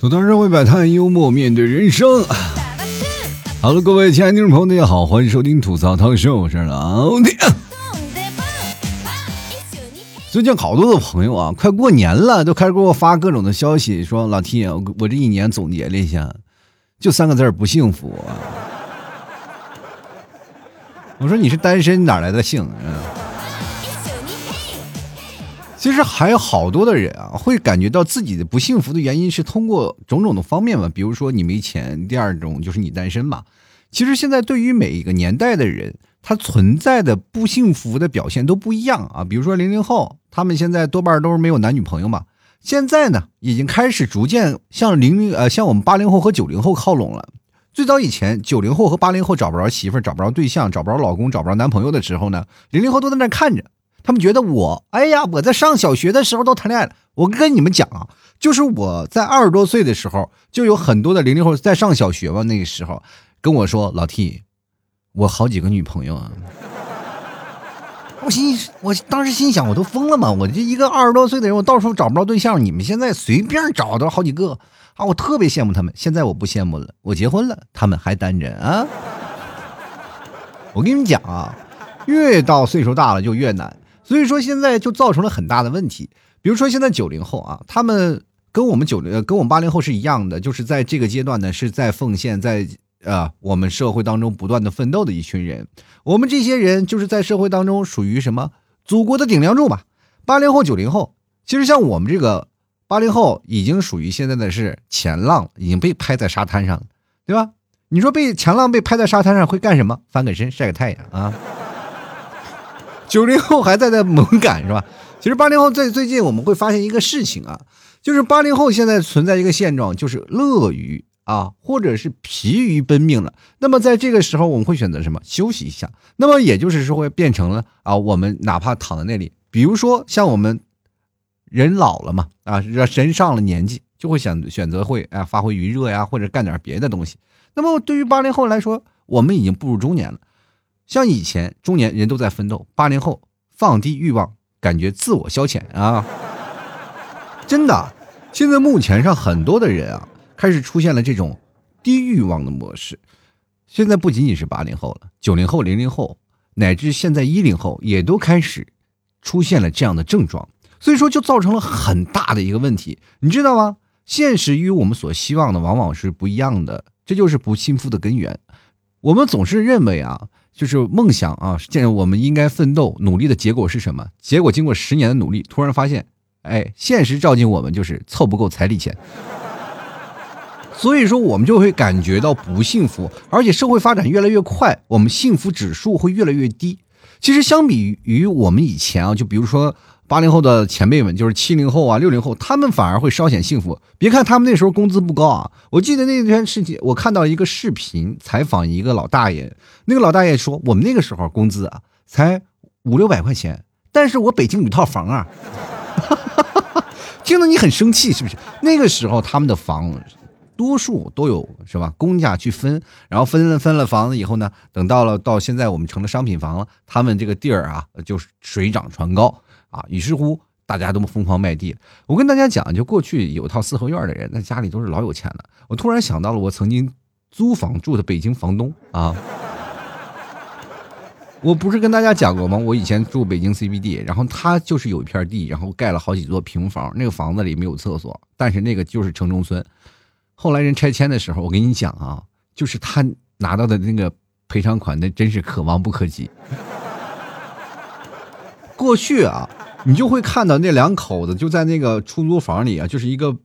吐槽社会百态，幽默面对人生。好了，各位亲爱的听众朋友，大家好，欢迎收听吐槽涛秀，我是老铁。最近好多的朋友啊，快过年了，都开始给我发各种的消息，说老 T，我这一年总结了一下，就三个字不幸福。我说你是单身，哪来的幸？其实还有好多的人啊，会感觉到自己的不幸福的原因是通过种种的方面嘛，比如说你没钱，第二种就是你单身嘛。其实现在对于每一个年代的人，他存在的不幸福的表现都不一样啊。比如说零零后，他们现在多半都是没有男女朋友嘛。现在呢，已经开始逐渐向零零呃，向我们八零后和九零后靠拢了。最早以前，九零后和八零后找不着媳妇儿、找不着对象、找不着老公、找不着男朋友的时候呢，零零后都在那看着。他们觉得我，哎呀，我在上小学的时候都谈恋爱了。我跟你们讲啊，就是我在二十多岁的时候，就有很多的零零后在上小学嘛，那个时候跟我说：“老 T，我好几个女朋友啊。”我心，我当时心想，我都疯了嘛！我这一个二十多岁的人，我到处找不着对象，你们现在随便找到好几个啊！我特别羡慕他们。现在我不羡慕了，我结婚了，他们还单着啊！我跟你们讲啊，越到岁数大了就越难。所以说现在就造成了很大的问题，比如说现在九零后啊，他们跟我们九零跟我们八零后是一样的，就是在这个阶段呢是在奉献，在啊我们社会当中不断的奋斗的一群人。我们这些人就是在社会当中属于什么祖国的顶梁柱吧。八零后九零后，其实像我们这个八零后已经属于现在的是前浪，已经被拍在沙滩上了，对吧？你说被前浪被拍在沙滩上会干什么？翻个身晒个太阳啊？九零后还在那猛赶是吧？其实八零后在最近我们会发现一个事情啊，就是八零后现在存在一个现状，就是乐于啊，或者是疲于奔命了。那么在这个时候，我们会选择什么？休息一下。那么也就是说，会变成了啊，我们哪怕躺在那里，比如说像我们人老了嘛，啊，人上了年纪，就会选选择会啊发挥余热呀，或者干点别的东西。那么对于八零后来说，我们已经步入中年了。像以前中年人都在奋斗，八零后放低欲望，感觉自我消遣啊！真的，现在目前上很多的人啊，开始出现了这种低欲望的模式。现在不仅仅是八零后了，九零后、零零后，乃至现在一零后，也都开始出现了这样的症状。所以说，就造成了很大的一个问题，你知道吗？现实与我们所希望的往往是不一样的，这就是不幸福的根源。我们总是认为啊。就是梦想啊！见我们应该奋斗努力的结果是什么？结果经过十年的努力，突然发现，哎，现实照进我们就是凑不够彩礼钱。所以说，我们就会感觉到不幸福，而且社会发展越来越快，我们幸福指数会越来越低。其实，相比于我们以前啊，就比如说。八零后的前辈们，就是七零后啊、六零后，他们反而会稍显幸福。别看他们那时候工资不高啊，我记得那天事情，我看到一个视频采访一个老大爷，那个老大爷说，我们那个时候工资啊才五六百块钱，但是我北京有套房啊，听得你很生气是不是？那个时候他们的房多数都有是吧？公家去分，然后分了分了房子以后呢，等到了到现在我们成了商品房了，他们这个地儿啊就是水涨船高。啊，于是乎，大家都疯狂卖地。我跟大家讲，就过去有套四合院的人，那家里都是老有钱了。我突然想到了我曾经租房住的北京房东啊，我不是跟大家讲过吗？我以前住北京 CBD，然后他就是有一片地，然后盖了好几座平房，那个房子里没有厕所，但是那个就是城中村。后来人拆迁的时候，我跟你讲啊，就是他拿到的那个赔偿款，那真是可望不可及。过去啊。你就会看到那两口子就在那个出租房里啊，就是一个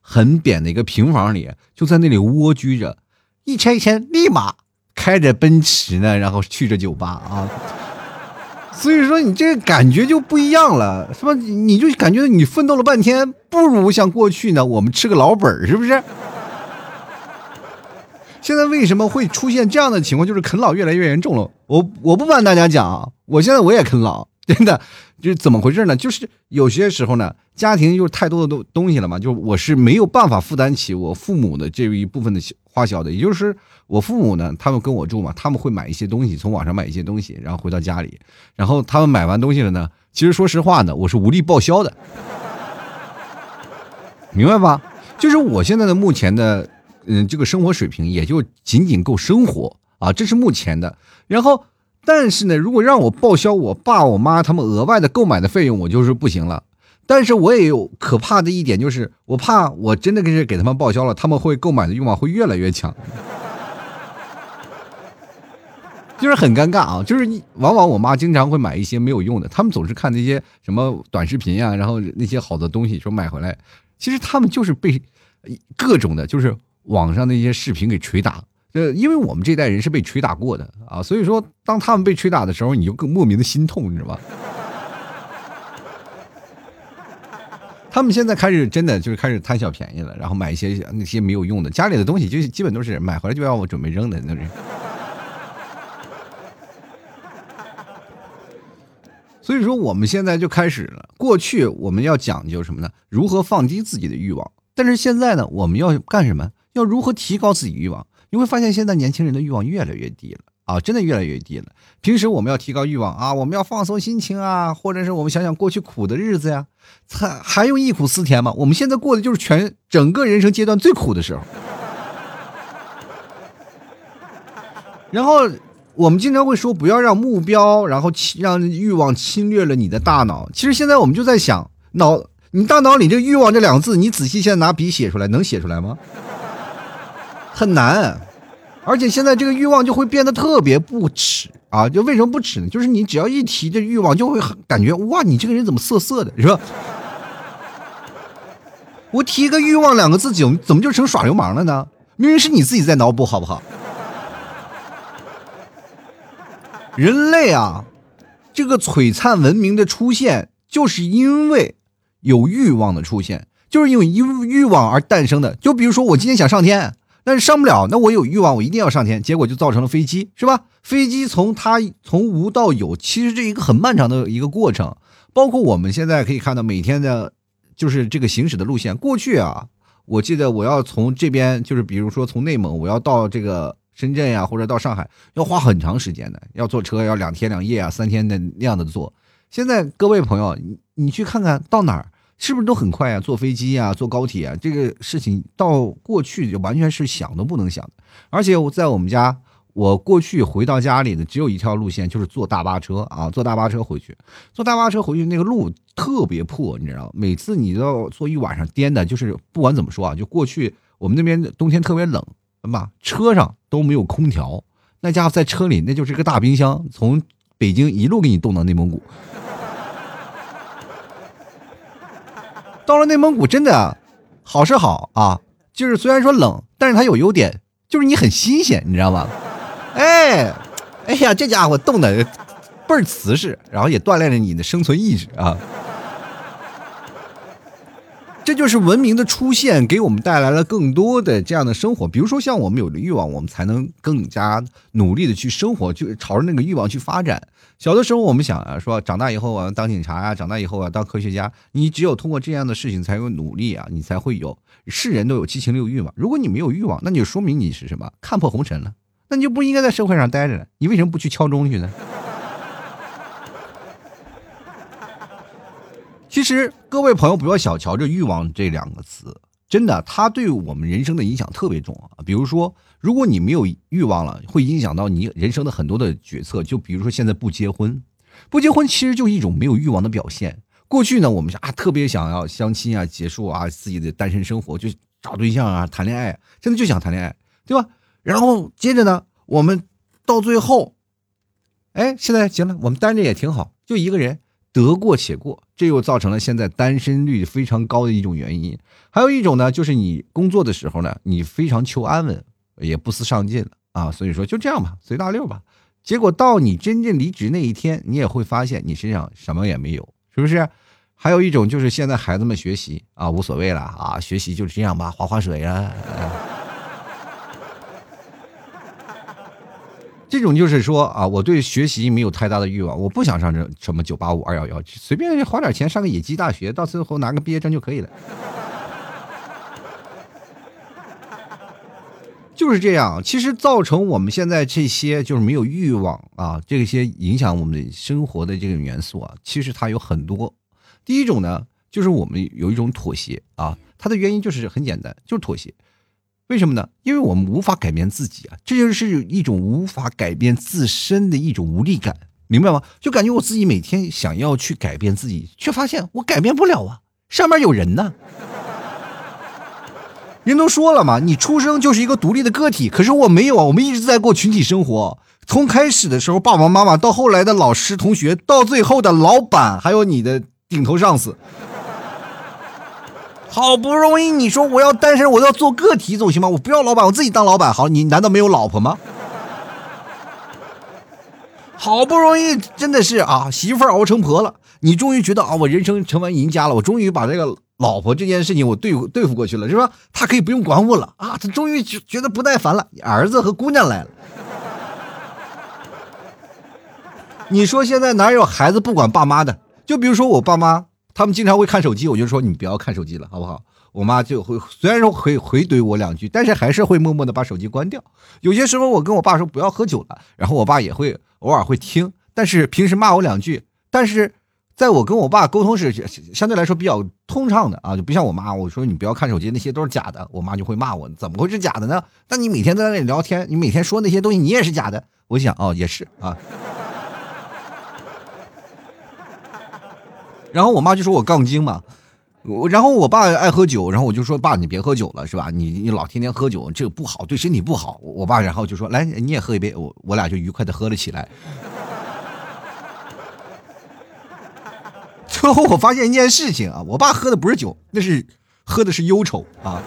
很扁的一个平房里，就在那里蜗居着。一拆迁，立马开着奔驰呢，然后去着酒吧啊。所以说，你这个感觉就不一样了，是吧？你就感觉你奋斗了半天，不如像过去呢，我们吃个老本儿，是不是？现在为什么会出现这样的情况？就是啃老越来越严重了。我我不瞒大家讲，我现在我也啃老。真的，就是怎么回事呢？就是有些时候呢，家庭就是太多的东东西了嘛，就我是没有办法负担起我父母的这一部分的花销的。也就是我父母呢，他们跟我住嘛，他们会买一些东西，从网上买一些东西，然后回到家里，然后他们买完东西了呢，其实说实话呢，我是无力报销的，明白吧？就是我现在的目前的，嗯，这个生活水平也就仅仅够生活啊，这是目前的。然后，但是呢，如果让我报销我爸我妈他们额外的购买的费用，我就是不行了。但是我也有可怕的一点，就是我怕我真的是给他们报销了，他们会购买的欲望会越来越强。就是很尴尬啊！就是往往我妈经常会买一些没有用的，他们总是看那些什么短视频啊，然后那些好的东西说买回来，其实他们就是被各种的，就是网上那些视频给捶打。呃，因为我们这代人是被捶打过的啊，所以说当他们被捶打的时候，你就更莫名的心痛，你知道吧？他们现在开始真的就是开始贪小便宜了，然后买一些那些没有用的，家里的东西就基本都是买回来就要我准备扔的那种。所以说，我们现在就开始了。过去我们要讲究什么呢？如何放低自己的欲望？但是现在呢，我们要干什么？要如何提高自己欲望？你会发现，现在年轻人的欲望越来越低了啊，真的越来越低了。平时我们要提高欲望啊，我们要放松心情啊，或者是我们想想过去苦的日子呀，还还用忆苦思甜吗？我们现在过的就是全整个人生阶段最苦的时候。然后。我们经常会说不要让目标，然后让欲望侵略了你的大脑。其实现在我们就在想，脑你大脑里这欲望这两个字，你仔细现在拿笔写出来，能写出来吗？很难。而且现在这个欲望就会变得特别不耻啊！就为什么不耻呢？就是你只要一提这欲望，就会感觉哇，你这个人怎么色色的，是吧？我提个欲望两个字，怎怎么就成耍流氓了呢？明明是你自己在脑补，好不好？人类啊，这个璀璨文明的出现，就是因为有欲望的出现，就是因为因欲望而诞生的。就比如说，我今天想上天，但是上不了，那我有欲望，我一定要上天，结果就造成了飞机，是吧？飞机从它从无到有，其实这一个很漫长的一个过程。包括我们现在可以看到，每天的，就是这个行驶的路线。过去啊，我记得我要从这边，就是比如说从内蒙，我要到这个。深圳呀，或者到上海要花很长时间的，要坐车要两天两夜啊，三天的那样的坐。现在各位朋友，你你去看看到哪儿是不是都很快啊？坐飞机啊，坐高铁啊，这个事情到过去就完全是想都不能想的。而且我在我们家，我过去回到家里的只有一条路线，就是坐大巴车啊，坐大巴车回去，坐大巴车回去那个路特别破，你知道，每次你都要坐一晚上颠的，就是不管怎么说啊，就过去我们那边冬天特别冷。么车上都没有空调，那家伙在车里那就是个大冰箱，从北京一路给你冻到内蒙古。到了内蒙古真的好是好啊，就是虽然说冷，但是它有优点，就是你很新鲜，你知道吗？哎，哎呀，这家伙冻的倍儿瓷实，然后也锻炼了你的生存意志啊。这就是文明的出现，给我们带来了更多的这样的生活。比如说，像我们有了欲望，我们才能更加努力的去生活，就朝着那个欲望去发展。小的时候，我们想啊，说长大以后啊，当警察啊，长大以后啊，当科学家。你只有通过这样的事情，才有努力啊，你才会有。是人都有七情六欲嘛？如果你没有欲望，那就说明你是什么看破红尘了，那你就不应该在社会上待着了。你为什么不去敲钟去呢？其实，各位朋友不要小瞧这“欲望”这两个词，真的，它对我们人生的影响特别重啊。比如说，如果你没有欲望了，会影响到你人生的很多的决策。就比如说，现在不结婚，不结婚其实就一种没有欲望的表现。过去呢，我们啊特别想要相亲啊，结束啊自己的单身生活，就找对象啊，谈恋爱，现在就想谈恋爱，对吧？然后接着呢，我们到最后，哎，现在行了，我们单着也挺好，就一个人。得过且过，这又造成了现在单身率非常高的一种原因。还有一种呢，就是你工作的时候呢，你非常求安稳，也不思上进了啊。所以说就这样吧，随大溜吧。结果到你真正离职那一天，你也会发现你身上什么也没有，是不是？还有一种就是现在孩子们学习啊，无所谓了啊，学习就是这样吧，划划水啊。这种就是说啊，我对学习没有太大的欲望，我不想上这什么九八五二幺幺，随便花点钱上个野鸡大学，到最后拿个毕业证就可以了。就是这样，其实造成我们现在这些就是没有欲望啊，这些影响我们的生活的这个元素啊，其实它有很多。第一种呢，就是我们有一种妥协啊，它的原因就是很简单，就是妥协。为什么呢？因为我们无法改变自己啊，这就是一种无法改变自身的一种无力感，明白吗？就感觉我自己每天想要去改变自己，却发现我改变不了啊，上面有人呢。人都说了嘛，你出生就是一个独立的个体，可是我没有啊，我们一直在过群体生活。从开始的时候爸爸妈妈，到后来的老师同学，到最后的老板，还有你的顶头上司。好不容易你说我要单身，我要做个体总行吗？我不要老板，我自己当老板好。你难道没有老婆吗？好不容易真的是啊，媳妇熬成婆了，你终于觉得啊，我人生成完赢家了，我终于把这个老婆这件事情我对对付过去了，是吧？他可以不用管我了啊，他终于觉觉得不耐烦了，儿子和姑娘来了。你说现在哪有孩子不管爸妈的？就比如说我爸妈。他们经常会看手机，我就说你不要看手机了，好不好？我妈就会虽然说会回怼我两句，但是还是会默默的把手机关掉。有些时候我跟我爸说不要喝酒了，然后我爸也会偶尔会听，但是平时骂我两句。但是在我跟我爸沟通是相对来说比较通畅的啊，就不像我妈，我说你不要看手机，那些都是假的，我妈就会骂我，怎么会是假的呢？那你每天在那里聊天，你每天说那些东西，你也是假的。我想哦，也是啊。然后我妈就说我杠精嘛，我然后我爸爱喝酒，然后我就说爸你别喝酒了是吧？你你老天天喝酒这个不好，对身体不好。我爸然后就说来你也喝一杯，我我俩就愉快的喝了起来。最后我发现一件事情啊，我爸喝的不是酒，那是喝的是忧愁啊，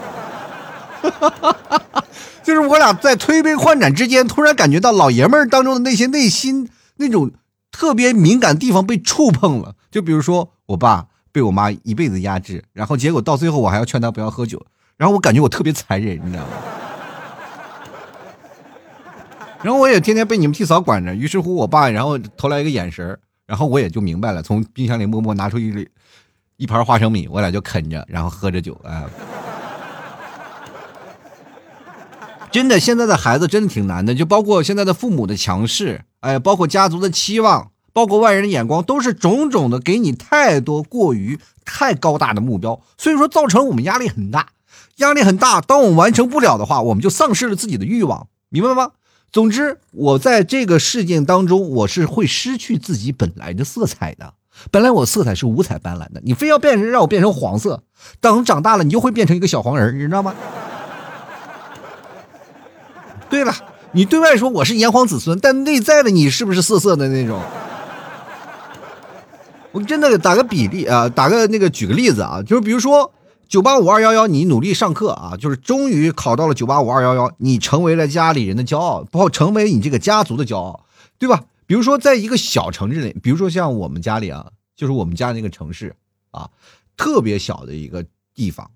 就是我俩在推杯换盏之间，突然感觉到老爷们儿当中的那些内心那种特别敏感地方被触碰了，就比如说。我爸被我妈一辈子压制，然后结果到最后我还要劝他不要喝酒，然后我感觉我特别残忍，你知道吗？然后我也天天被你们替嫂管着，于是乎我爸然后投来一个眼神然后我也就明白了，从冰箱里默默拿出一一盘花生米，我俩就啃着，然后喝着酒，哎，真的，现在的孩子真的挺难的，就包括现在的父母的强势，哎，包括家族的期望。包括外人的眼光，都是种种的给你太多过于太高大的目标，所以说造成我们压力很大，压力很大。当我们完成不了的话，我们就丧失了自己的欲望，明白吗？总之，我在这个事件当中，我是会失去自己本来的色彩的。本来我色彩是五彩斑斓的，你非要变成让我变成黄色，等长大了，你就会变成一个小黄人，你知道吗？对了，你对外说我是炎黄子孙，但内在的你是不是色色的那种？我真的打个比例啊，打个那个举个例子啊，就是比如说九八五二幺幺，你努力上课啊，就是终于考到了九八五二幺幺，你成为了家里人的骄傲，包括成为你这个家族的骄傲，对吧？比如说在一个小城市里，比如说像我们家里啊，就是我们家那个城市啊，特别小的一个地方，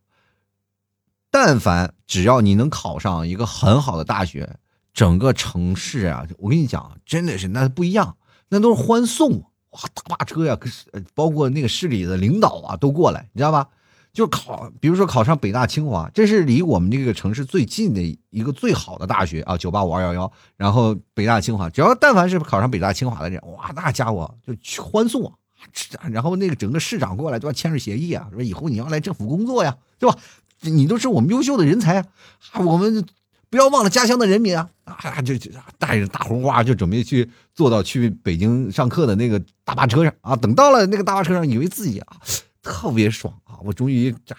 但凡只要你能考上一个很好的大学，整个城市啊，我跟你讲，真的是那不一样，那都是欢送。哇，大巴车呀，可是包括那个市里的领导啊，都过来，你知道吧？就考，比如说考上北大清华，这是离我们这个城市最近的一个最好的大学啊，九八五二幺幺。然后北大清华，只要但凡是考上北大清华的人，哇，那家伙就欢送啊！然后那个整个市长过来都要签署协议啊，说以后你要来政府工作呀，对吧？你都是我们优秀的人才啊，我们。不要忘了家乡的人民啊！啊，就就带着大红花，就准备去坐到去北京上课的那个大巴车上啊。等到了那个大巴车上，以为自己啊特别爽啊，我终于这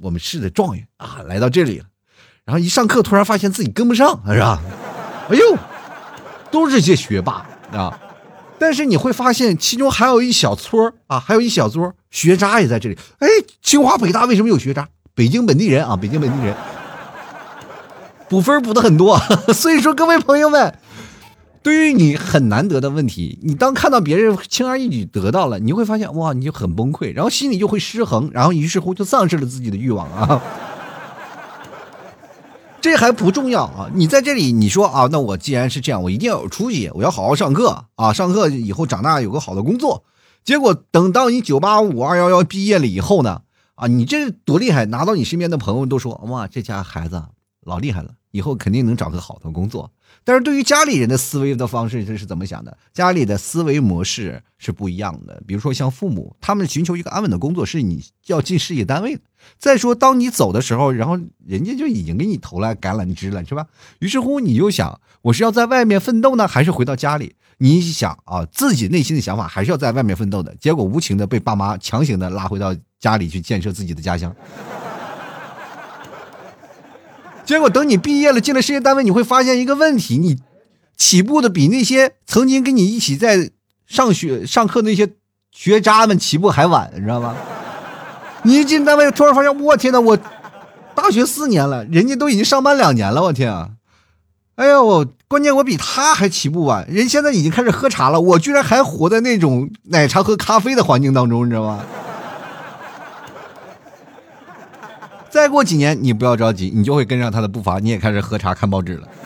我们市的状元啊来到这里了。然后一上课，突然发现自己跟不上，是吧？哎呦，都是些学霸啊！但是你会发现，其中还有一小撮啊，还有一小撮学渣也在这里。哎，清华北大为什么有学渣？北京本地人啊，北京本地人。补分补的很多，所以说各位朋友们，对于你很难得的问题，你当看到别人轻而易举得到了，你会发现哇，你就很崩溃，然后心里就会失衡，然后于是乎就丧失了自己的欲望啊。这还不重要啊，你在这里你说啊，那我既然是这样，我一定要有出息，我要好好上课啊，上课以后长大有个好的工作。结果等到你九八五二幺幺毕业了以后呢，啊，你这多厉害，拿到你身边的朋友都说哇，这家孩子。老厉害了，以后肯定能找个好的工作。但是对于家里人的思维的方式，这是怎么想的？家里的思维模式是不一样的。比如说像父母，他们寻求一个安稳的工作，是你要进事业单位的。再说，当你走的时候，然后人家就已经给你投了橄榄枝了，是吧？于是乎，你就想，我是要在外面奋斗呢，还是回到家里？你想啊，自己内心的想法还是要在外面奋斗的。结果无情的被爸妈强行的拉回到家里去建设自己的家乡。结果等你毕业了，进了事业单位，你会发现一个问题：你起步的比那些曾经跟你一起在上学上课那些学渣们起步还晚，你知道吗？你一进单位，突然发现，我天呐，我大学四年了，人家都已经上班两年了，我天啊！哎呀，我关键我比他还起步晚，人现在已经开始喝茶了，我居然还活在那种奶茶和咖啡的环境当中，你知道吗？再过几年，你不要着急，你就会跟上他的步伐，你也开始喝茶看报纸了。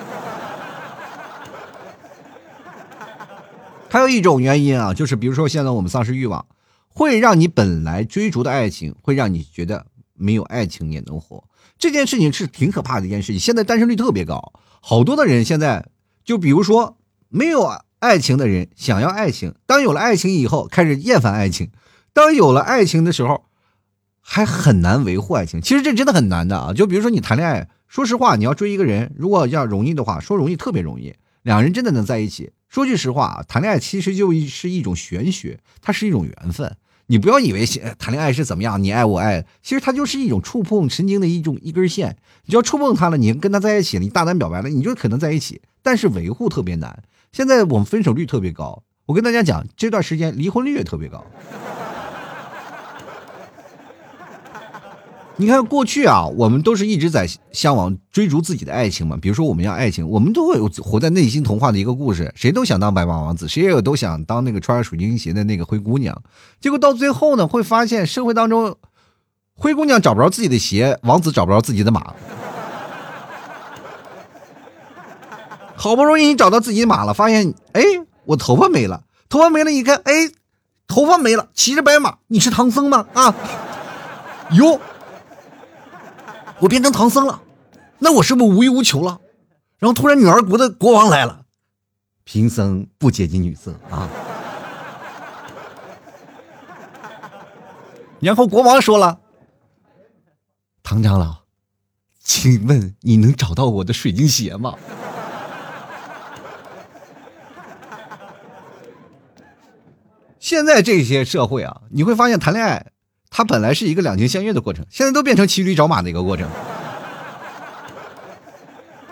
还有一种原因啊，就是比如说现在我们丧失欲望，会让你本来追逐的爱情，会让你觉得没有爱情也能活。这件事情是挺可怕的一件事情。现在单身率特别高，好多的人现在就比如说没有爱情的人想要爱情，当有了爱情以后开始厌烦爱情，当有了爱情的时候。还很难维护爱情，其实这真的很难的啊！就比如说你谈恋爱，说实话，你要追一个人，如果要容易的话，说容易特别容易，两人真的能在一起。说句实话啊，谈恋爱其实就是一种玄学，它是一种缘分。你不要以为谈恋爱是怎么样，你爱我爱，其实它就是一种触碰神经的一种一根线，你要触碰它了，你跟他在一起了，你大胆表白了，你就可能在一起，但是维护特别难。现在我们分手率特别高，我跟大家讲，这段时间离婚率也特别高。你看过去啊，我们都是一直在向往追逐自己的爱情嘛。比如说，我们要爱情，我们都会有活在内心童话的一个故事。谁都想当白马王子，谁也有都想当那个穿着水晶鞋的那个灰姑娘。结果到最后呢，会发现社会当中，灰姑娘找不着自己的鞋，王子找不着自己的马。好不容易你找到自己的马了，发现哎，我头发没了，头发没了，一看哎，头发没了，骑着白马，你是唐僧吗？啊，哟。我变成唐僧了，那我是不是无欲无求了？然后突然女儿国的国王来了，贫僧不接近女色啊。然后国王说了：“唐长老，请问你能找到我的水晶鞋吗？” 现在这些社会啊，你会发现谈恋爱。它本来是一个两情相悦的过程，现在都变成骑驴找马的一个过程。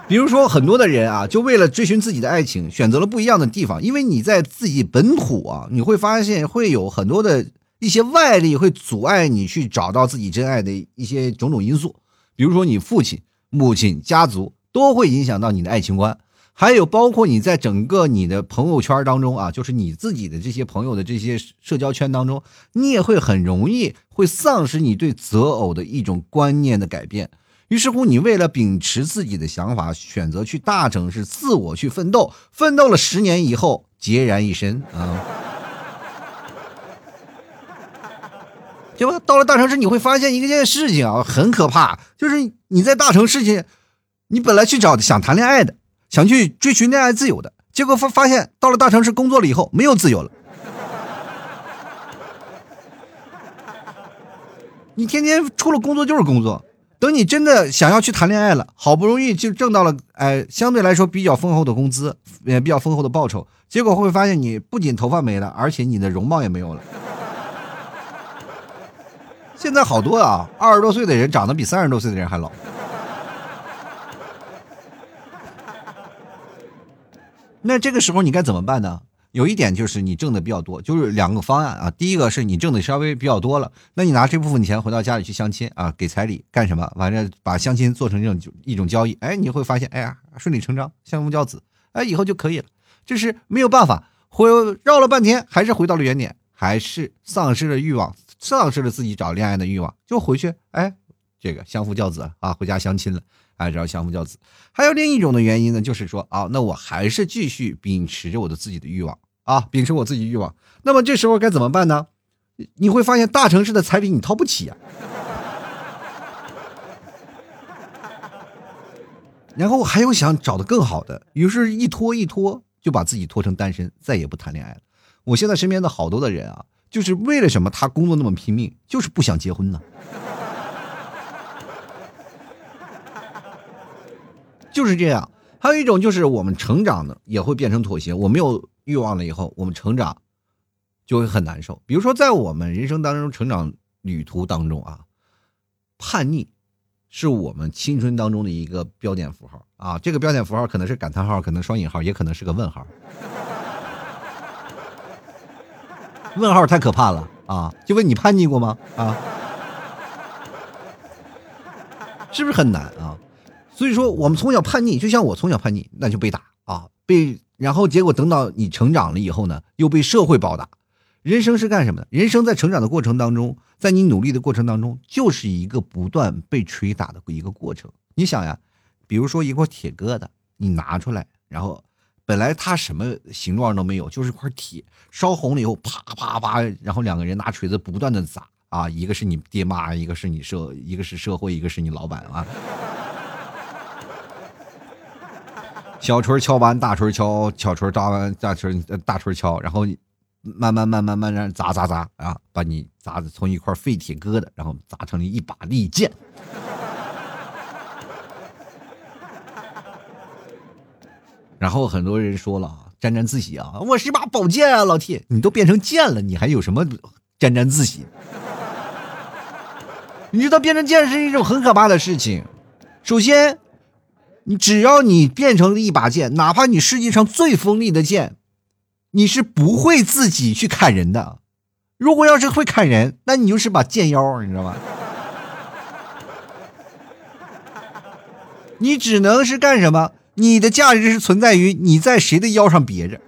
比如说，很多的人啊，就为了追寻自己的爱情，选择了不一样的地方。因为你在自己本土啊，你会发现会有很多的一些外力会阻碍你去找到自己真爱的一些种种因素。比如说，你父亲、母亲、家族都会影响到你的爱情观。还有包括你在整个你的朋友圈当中啊，就是你自己的这些朋友的这些社交圈当中，你也会很容易会丧失你对择偶的一种观念的改变。于是乎，你为了秉持自己的想法，选择去大城市自我去奋斗，奋斗了十年以后，孑然一身啊，对吧？到了大城市，你会发现一件事情啊，很可怕，就是你在大城市去，你本来去找想谈恋爱的。想去追寻恋爱自由的结果，发发现到了大城市工作了以后，没有自由了。你天天除了工作就是工作。等你真的想要去谈恋爱了，好不容易就挣到了，哎，相对来说比较丰厚的工资，也比较丰厚的报酬。结果会发现，你不仅头发没了，而且你的容貌也没有了。现在好多啊，二十多岁的人长得比三十多岁的人还老。那这个时候你该怎么办呢？有一点就是你挣的比较多，就是两个方案啊。第一个是你挣的稍微比较多了，那你拿这部分钱回到家里去相亲啊，给彩礼干什么？反正把相亲做成这种一种交易，哎，你会发现，哎呀，顺理成章，相夫教子，哎，以后就可以了。这是没有办法，回绕了半天还是回到了原点，还是丧失了欲望，丧失了自己找恋爱的欲望，就回去，哎，这个相夫教子啊，回家相亲了。哎，然后相夫教子，还有另一种的原因呢，就是说啊，那我还是继续秉持着我的自己的欲望啊，秉持我自己欲望。那么这时候该怎么办呢？你会发现大城市的彩礼你掏不起啊。然后还有想找的更好的，于是一拖一拖就把自己拖成单身，再也不谈恋爱了。我现在身边的好多的人啊，就是为了什么？他工作那么拼命，就是不想结婚呢。就是这样。还有一种就是我们成长的也会变成妥协。我没有欲望了以后，我们成长就会很难受。比如说，在我们人生当中成长旅途当中啊，叛逆是我们青春当中的一个标点符号啊。这个标点符号可能是感叹号，可能双引号，也可能是个问号。问号太可怕了啊！就问你叛逆过吗？啊，是不是很难啊？所以说，我们从小叛逆，就像我从小叛逆，那就被打啊，被然后结果等到你成长了以后呢，又被社会暴打。人生是干什么的？人生在成长的过程当中，在你努力的过程当中，就是一个不断被捶打的一个过程。你想呀，比如说一块铁疙瘩，你拿出来，然后本来它什么形状都没有，就是块铁，烧红了以后，啪啪啪，然后两个人拿锤子不断的砸啊，一个是你爹妈，一个是你社，一个是社会，一个是你老板啊。小锤敲完，大锤敲，小锤砸完，大锤大锤敲，然后慢慢慢慢慢慢砸砸砸啊，把你砸的从一块废铁疙瘩，然后砸成了一把利剑。然后很多人说了啊，沾沾自喜啊，我是把宝剑啊，老铁，你都变成剑了，你还有什么沾沾自喜？你知道变成剑是一种很可怕的事情，首先。你只要你变成了一把剑，哪怕你世界上最锋利的剑，你是不会自己去砍人的。如果要是会砍人，那你就是把剑妖，你知道吗？你只能是干什么？你的价值是存在于你在谁的腰上别着，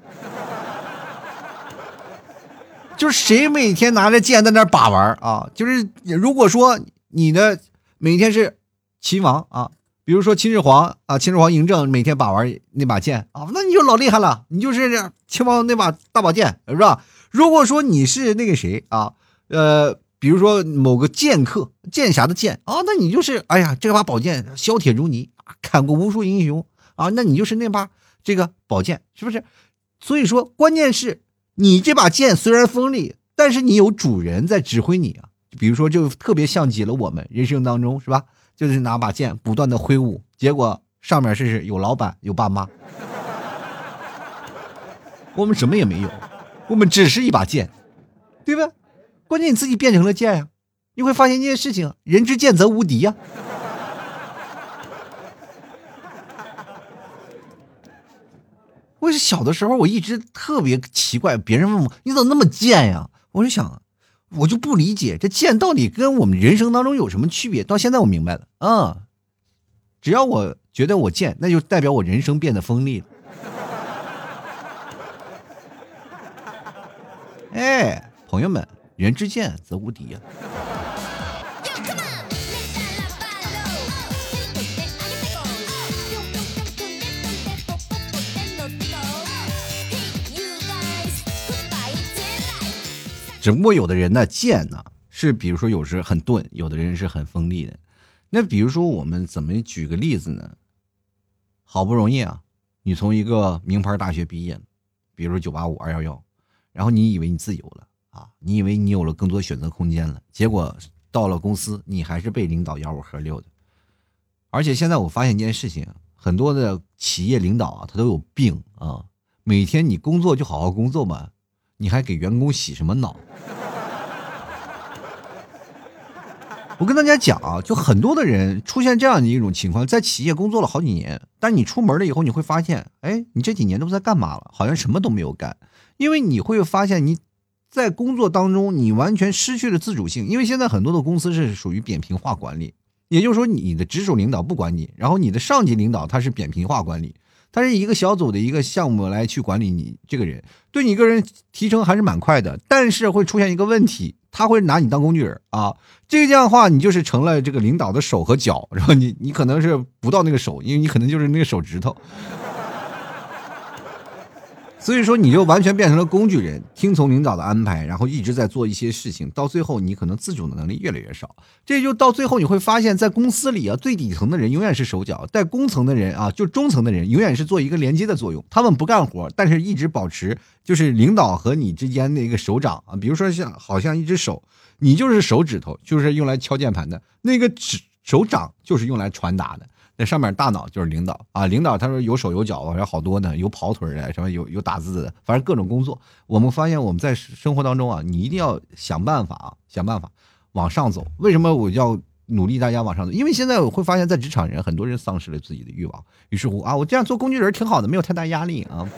就是谁每天拿着剑在那把玩啊？就是如果说你的每天是秦王啊。比如说秦始皇啊，秦始皇嬴政每天把玩那把剑啊，那你就老厉害了，你就是秦王那把大宝剑，是吧？如果说你是那个谁啊，呃，比如说某个剑客、剑侠的剑啊，那你就是哎呀，这把宝剑削铁如泥，砍过无数英雄啊，那你就是那把这个宝剑，是不是？所以说，关键是你这把剑虽然锋利，但是你有主人在指挥你啊。比如说，就特别像极了我们人生当中，是吧？就是拿把剑不断的挥舞，结果上面是有老板有爸妈，我们什么也没有，我们只是一把剑，对吧？关键你自己变成了剑呀，你会发现一件事情：人之剑则无敌呀。我是小的时候，我一直特别奇怪，别人问我你怎么那么贱呀？我就想。我就不理解这剑到底跟我们人生当中有什么区别？到现在我明白了，嗯，只要我觉得我贱，那就代表我人生变得锋利了。哎，朋友们，人之剑则无敌呀。只不过有的人呢剑呢是，比如说有时很钝，有的人是很锋利的。那比如说我们怎么举个例子呢？好不容易啊，你从一个名牌大学毕业，比如说九八五、二幺幺，然后你以为你自由了啊，你以为你有了更多选择空间了，结果到了公司，你还是被领导吆五喝六的。而且现在我发现一件事情，很多的企业领导啊，他都有病啊，每天你工作就好好工作嘛。你还给员工洗什么脑？我跟大家讲啊，就很多的人出现这样的一种情况，在企业工作了好几年，但你出门了以后，你会发现，哎，你这几年都在干嘛了？好像什么都没有干，因为你会发现你在工作当中，你完全失去了自主性。因为现在很多的公司是属于扁平化管理，也就是说，你的直属领导不管你，然后你的上级领导他是扁平化管理。他是一个小组的一个项目来去管理你这个人，对你个人提成还是蛮快的，但是会出现一个问题，他会拿你当工具人啊。这样的话，你就是成了这个领导的手和脚，然后你你可能是不到那个手，因为你可能就是那个手指头。所以说你就完全变成了工具人，听从领导的安排，然后一直在做一些事情，到最后你可能自主的能力越来越少。这就到最后你会发现在公司里啊，最底层的人永远是手脚，在工层的人啊，就中层的人永远是做一个连接的作用，他们不干活，但是一直保持就是领导和你之间的一个手掌啊，比如说像好像一只手，你就是手指头，就是用来敲键盘的那个指手掌，就是用来传达的。那上面大脑就是领导啊，领导他说有手有脚的，还有好多呢，有跑腿的，什么有有打字的，反正各种工作。我们发现我们在生活当中啊，你一定要想办法啊，想办法往上走。为什么我要努力大家往上走？因为现在我会发现，在职场人很多人丧失了自己的欲望，于是乎啊，我这样做工具人挺好的，没有太大压力啊。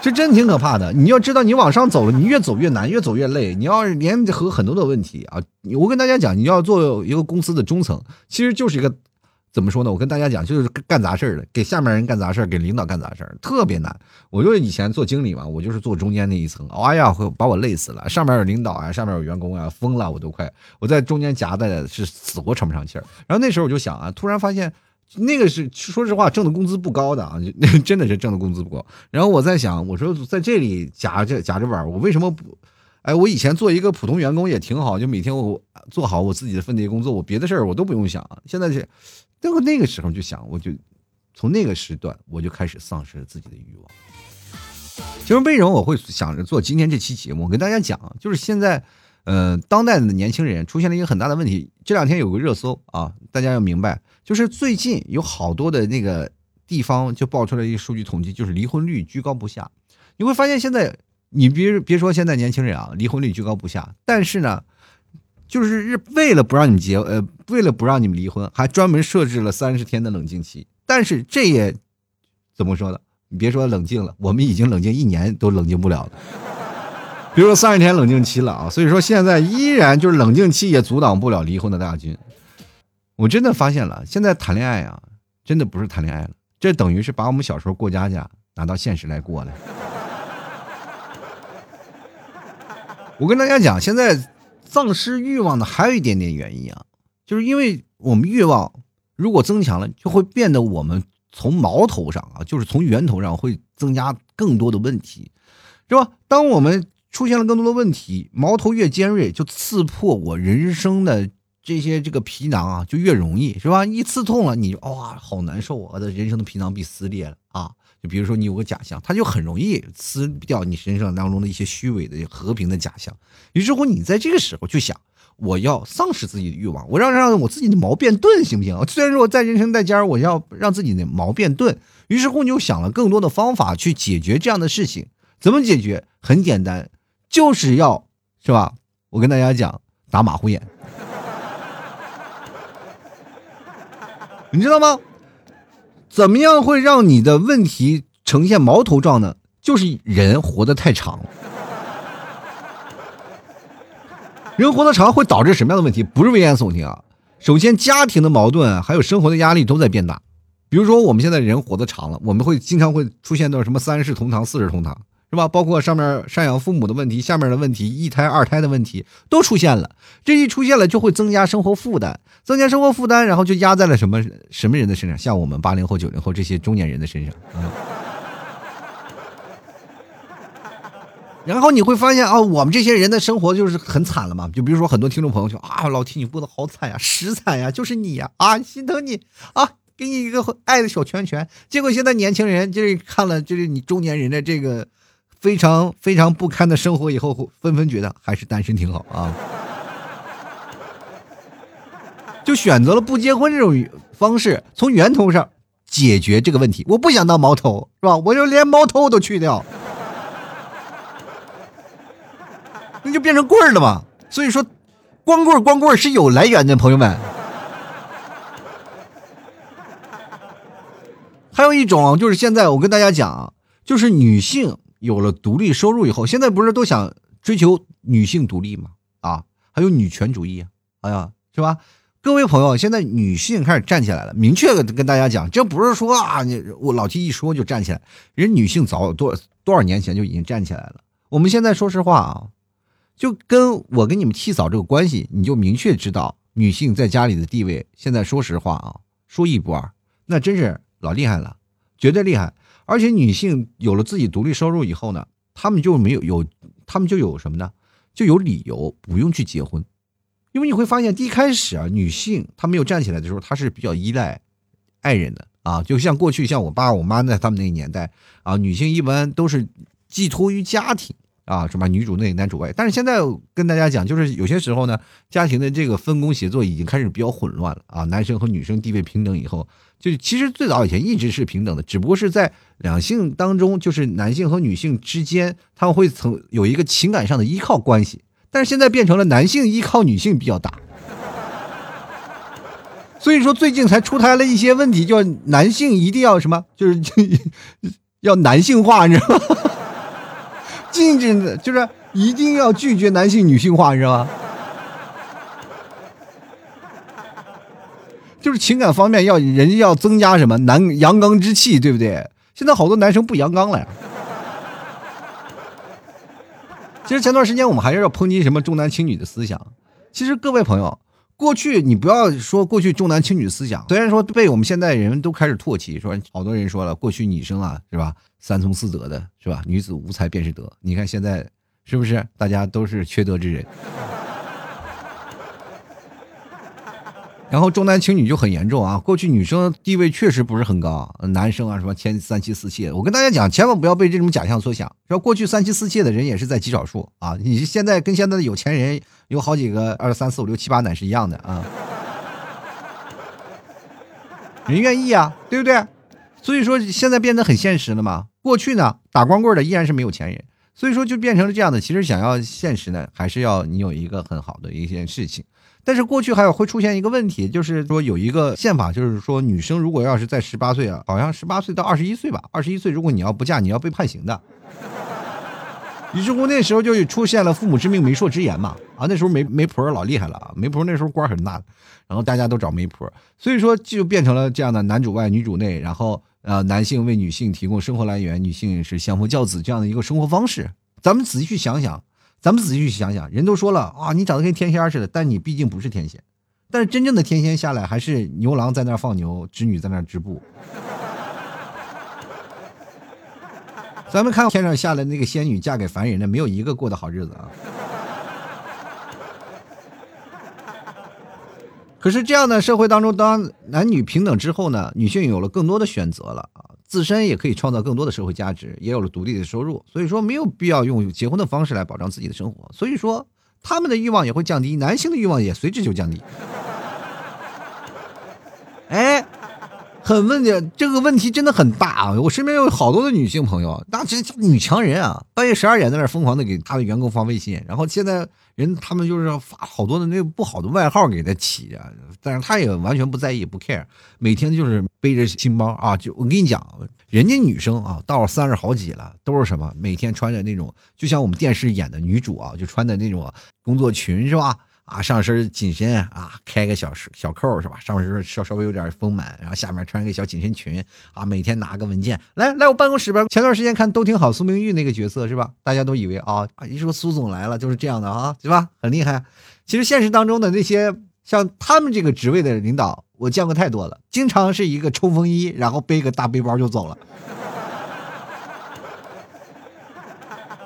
这真挺可怕的。你要知道，你往上走了，你越走越难，越走越累。你要是连和很多的问题啊，我跟大家讲，你要做一个公司的中层，其实就是一个。怎么说呢？我跟大家讲，就是干杂事儿的，给下面人干杂事儿，给领导干杂事儿，特别难。我就以前做经理嘛，我就是做中间那一层，哎呀，会把我累死了。上面有领导啊，上面有员工啊，疯了，我都快。我在中间夹的是死活喘不上气儿。然后那时候我就想啊，突然发现那个是说实话挣的工资不高的啊，那 真的是挣的工资不高。然后我在想，我说在这里夹着夹着玩，我为什么不？哎，我以前做一个普通员工也挺好，就每天我做好我自己的分内工作，我别的事儿我都不用想。现在是。到那个时候就想，我就从那个时段我就开始丧失了自己的欲望。其实为什么我会想着做今天这期节目？我跟大家讲，就是现在，呃，当代的年轻人出现了一个很大的问题。这两天有个热搜啊，大家要明白，就是最近有好多的那个地方就爆出来一个数据统计，就是离婚率居高不下。你会发现现在，你别别说现在年轻人啊，离婚率居高不下，但是呢。就是为了不让你结，呃，为了不让你们离婚，还专门设置了三十天的冷静期。但是这也怎么说呢？你别说冷静了，我们已经冷静一年都冷静不了了。比如说三十天冷静期了啊，所以说现在依然就是冷静期也阻挡不了离婚的大军。我真的发现了，现在谈恋爱啊，真的不是谈恋爱了，这等于是把我们小时候过家家拿到现实来过了。我跟大家讲，现在。丧失欲望的还有一点点原因啊，就是因为我们欲望如果增强了，就会变得我们从矛头上啊，就是从源头上会增加更多的问题，是吧？当我们出现了更多的问题，矛头越尖锐，就刺破我人生的这些这个皮囊啊，就越容易，是吧？一刺痛了，你哇，好难受啊！我的人生的皮囊被撕裂了！就比如说你有个假象，它就很容易撕掉你身上当中的一些虚伪的和平的假象。于是乎，你在这个时候就想，我要丧失自己的欲望，我让让我自己的毛变钝，行不行？虽然说我在人生代尖我要让自己的毛变钝。于是乎，你就想了更多的方法去解决这样的事情。怎么解决？很简单，就是要是吧？我跟大家讲，打马虎眼，你知道吗？怎么样会让你的问题呈现矛头状呢？就是人活得太长，人活得长会导致什么样的问题？不是危言耸听啊。首先，家庭的矛盾还有生活的压力都在变大。比如说，我们现在人活得长了，我们会经常会出现到什么三世同堂、四世同堂。是吧？包括上面赡养父母的问题，下面的问题，一胎、二胎的问题都出现了。这一出现了，就会增加生活负担，增加生活负担，然后就压在了什么什么人的身上？像我们八零后、九零后这些中年人的身上。然后你会发现啊，我们这些人的生活就是很惨了嘛。就比如说很多听众朋友说啊，老 T 你过得好惨呀，实惨呀，就是你呀啊，心疼你啊，给你一个爱的小拳拳。结果现在年轻人就是看了就是你中年人的这个。非常非常不堪的生活以后，纷纷觉得还是单身挺好啊，就选择了不结婚这种方式，从源头上解决这个问题。我不想当毛头，是吧？我就连毛头都去掉，那就变成棍儿了嘛。所以说，光棍光棍是有来源的，朋友们。还有一种就是现在我跟大家讲，就是女性。有了独立收入以后，现在不是都想追求女性独立吗？啊，还有女权主义啊，哎呀，是吧？各位朋友，现在女性开始站起来了。明确的跟大家讲，这不是说啊，你我老七一说就站起来，人女性早多多少年前就已经站起来了。我们现在说实话啊，就跟我跟你们七嫂这个关系，你就明确知道女性在家里的地位。现在说实话啊，说一不二，那真是老厉害了，绝对厉害。而且女性有了自己独立收入以后呢，她们就没有有，她们就有什么呢？就有理由不用去结婚，因为你会发现，第一开始啊，女性她没有站起来的时候，她是比较依赖爱人的啊，就像过去像我爸我妈在他们那个年代啊，女性一般都是寄托于家庭。啊，什么女主内男主外？但是现在跟大家讲，就是有些时候呢，家庭的这个分工协作已经开始比较混乱了啊。男生和女生地位平等以后，就其实最早以前一直是平等的，只不过是在两性当中，就是男性和女性之间，他们会曾有一个情感上的依靠关系。但是现在变成了男性依靠女性比较大，所以说最近才出台了一些问题，叫男性一定要什么，就是 要男性化，你知道吗？禁止的就是一定要拒绝男性女性化，你知道吗？就是情感方面要人家要增加什么男阳刚之气，对不对？现在好多男生不阳刚了。其实前段时间我们还是要抨击什么重男轻女的思想。其实各位朋友，过去你不要说过去重男轻女思想，虽然说被我们现在人都开始唾弃，说好多人说了，过去女生啊，是吧？三从四德的是吧？女子无才便是德。你看现在是不是大家都是缺德之人？然后重男轻女就很严重啊！过去女生地位确实不是很高，男生啊什么千三妻四妾。我跟大家讲，千万不要被这种假象所想。说过去三妻四妾的人也是在极少数啊！你现在跟现在的有钱人有好几个二三四五六七八男是一样的啊！人愿意啊，对不对？所以说现在变得很现实了嘛。过去呢，打光棍的依然是没有钱人，所以说就变成了这样的。其实想要现实呢，还是要你有一个很好的一件事情。但是过去还有会出现一个问题，就是说有一个宪法，就是说女生如果要是在十八岁啊，好像十八岁到二十一岁吧，二十一岁如果你要不嫁，你要被判刑的。于是乎那时候就出现了父母之命媒妁之言嘛，啊，那时候媒媒婆老厉害了啊，媒婆那时候官很大，然后大家都找媒婆，所以说就变成了这样的男主外女主内，然后。啊，男性为女性提供生活来源，女性是相夫教子这样的一个生活方式。咱们仔细去想想，咱们仔细去想想，人都说了啊，你长得跟天仙似的，但你毕竟不是天仙。但是真正的天仙下来，还是牛郎在那放牛，织女在那织布。咱们看天上下来那个仙女嫁给凡人的，没有一个过得好日子啊。可是这样的社会当中，当男女平等之后呢，女性有了更多的选择了啊，自身也可以创造更多的社会价值，也有了独立的收入，所以说没有必要用结婚的方式来保障自己的生活，所以说他们的欲望也会降低，男性的欲望也随之就降低。哎。很问题，这个问题真的很大啊！我身边有好多的女性朋友，那这女强人啊，半夜十二点在那疯狂的给她的员工发微信，然后现在人他们就是发好多的那个不好的外号给他起啊，但是他也完全不在意，不 care，每天就是背着新包啊，就我跟你讲，人家女生啊，到三十好几了，都是什么，每天穿着那种，就像我们电视演的女主啊，就穿的那种工作裙是吧？啊，上身紧身啊，开个小小扣是吧？上身稍稍微有点丰满，然后下面穿个小紧身裙啊，每天拿个文件来来我办公室吧。前段时间看都挺好，苏明玉那个角色是吧？大家都以为啊，一说苏总来了就是这样的啊，是吧？很厉害。其实现实当中的那些像他们这个职位的领导，我见过太多了，经常是一个冲锋衣，然后背个大背包就走了，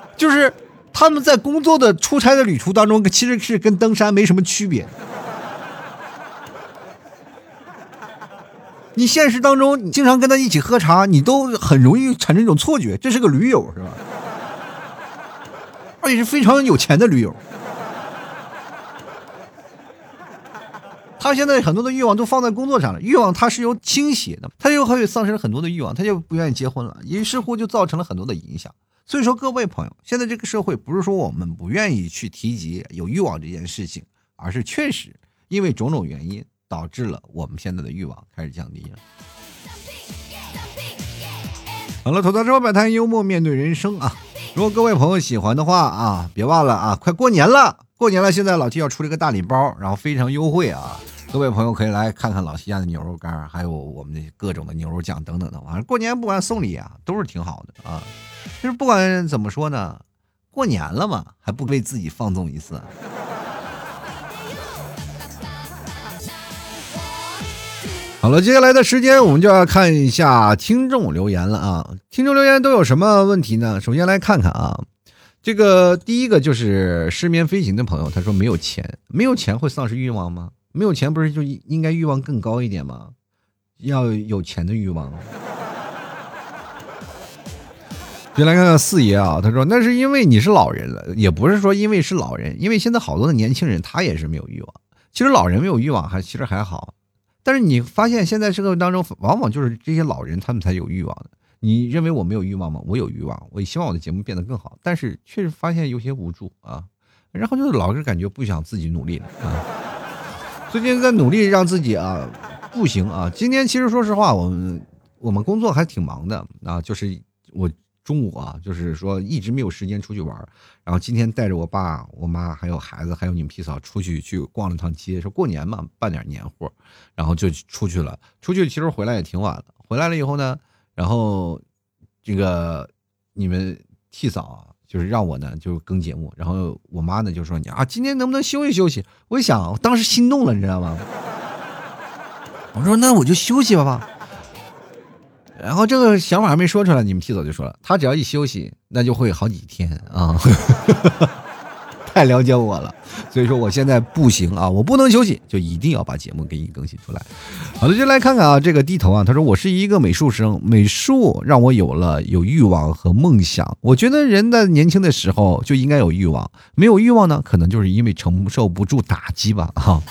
就是。他们在工作的出差的旅途当中，其实是跟登山没什么区别。你现实当中，你经常跟他一起喝茶，你都很容易产生一种错觉，这是个驴友，是吧？而且是非常有钱的驴友。他现在很多的欲望都放在工作上了，欲望他是有倾斜的，他又会丧失了很多的欲望，他就不愿意结婚了，于是乎就造成了很多的影响。所以说，各位朋友，现在这个社会不是说我们不愿意去提及有欲望这件事情，而是确实因为种种原因导致了我们现在的欲望开始降低了。好了，吐槽之后摆摊幽默面对人生啊！如果各位朋友喜欢的话啊，别忘了啊，快过年了，过年了，现在老 T 要出了个大礼包，然后非常优惠啊！各位朋友可以来看看老西家的牛肉干，还有我们的各种的牛肉酱等等的，反正过年不管送礼啊，都是挺好的啊。就是不管怎么说呢，过年了嘛，还不为自己放纵一次。好了，接下来的时间我们就要看一下听众留言了啊！听众留言都有什么问题呢？首先来看看啊，这个第一个就是失眠飞行的朋友，他说没有钱，没有钱会丧失欲望吗？没有钱不是就应该欲望更高一点吗？要有钱的欲望。就来看看四爷啊，他说那是因为你是老人了，也不是说因为是老人，因为现在好多的年轻人他也是没有欲望。其实老人没有欲望还其实还好。但是你发现现在社会当中，往往就是这些老人他们才有欲望的。你认为我没有欲望吗？我有欲望，我希望我的节目变得更好。但是确实发现有些无助啊，然后就是老是感觉不想自己努力了啊。最近在努力让自己啊不行啊。今天其实说实话，我们我们工作还挺忙的啊，就是我。中午啊，就是说一直没有时间出去玩然后今天带着我爸、我妈还有孩子，还有你们皮嫂出去去逛了趟街，说过年嘛，办点年货，然后就出去了。出去其实回来也挺晚了。回来了以后呢，然后这个你们替嫂啊，就是让我呢就更节目，然后我妈呢就说你啊，今天能不能休息休息？我一想，当时心动了，你知道吗？我说那我就休息吧吧。然后这个想法还没说出来，你们提早就说了，他只要一休息，那就会好几天啊，太了解我了，所以说我现在不行啊，我不能休息，就一定要把节目给你更新出来。好的，就来看看啊，这个低头啊，他说我是一个美术生，美术让我有了有欲望和梦想。我觉得人在年轻的时候就应该有欲望，没有欲望呢，可能就是因为承受不住打击吧。哈，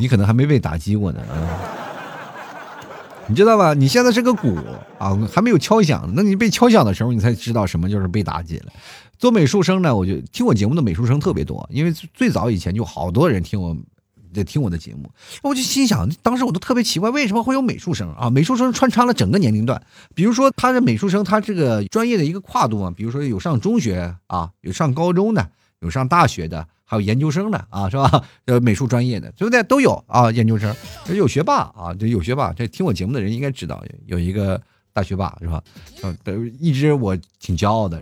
你可能还没被打击过呢啊。你知道吧？你现在是个鼓啊，还没有敲响。那你被敲响的时候，你才知道什么就是被打击了。做美术生呢，我就听我节目的美术生特别多，因为最早以前就好多人听我，在听我的节目。我就心想，当时我都特别奇怪，为什么会有美术生啊？美术生穿插了整个年龄段，比如说他的美术生，他这个专业的一个跨度啊，比如说有上中学啊，有上高中的，有上大学的。还有研究生的啊，是吧？呃，美术专业的，对不对？都有啊。研究生有学霸啊，这有学霸。这听我节目的人应该知道，有一个大学霸，是吧？嗯，一直我挺骄傲的。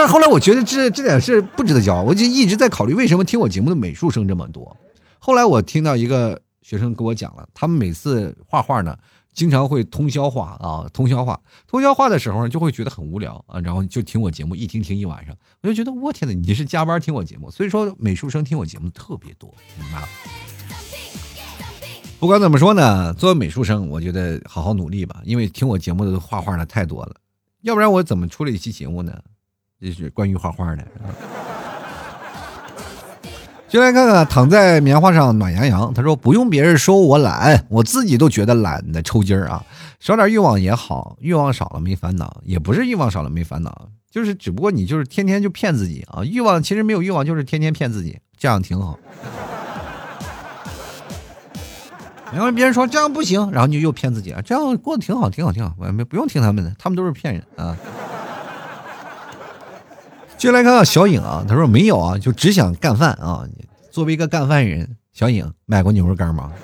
但是后来我觉得这这点是不值得骄傲，我就一直在考虑为什么听我节目的美术生这么多。后来我听到一个学生跟我讲了，他们每次画画呢。经常会通宵画啊，通宵画，通宵画的时候呢，就会觉得很无聊啊，然后就听我节目，一听听一晚上，我就觉得我天哪，你是加班听我节目，所以说美术生听我节目特别多，明白了？不管怎么说呢，作为美术生，我觉得好好努力吧，因为听我节目的画画的太多了，要不然我怎么出了一期节目呢？就是关于画画的。就来看看躺在棉花上暖洋洋。他说：“不用别人说我懒，我自己都觉得懒的抽筋儿啊！少点欲望也好，欲望少了没烦恼，也不是欲望少了没烦恼，就是只不过你就是天天就骗自己啊！欲望其实没有欲望，就是天天骗自己，这样挺好。然后别人说这样不行，然后你就又骗自己啊，这样过得挺好，挺好，挺好，没不用听他们的，他们都是骗人啊。”就来看看小影啊，他说没有啊，就只想干饭啊。作为一个干饭人，小影买过牛肉干吗？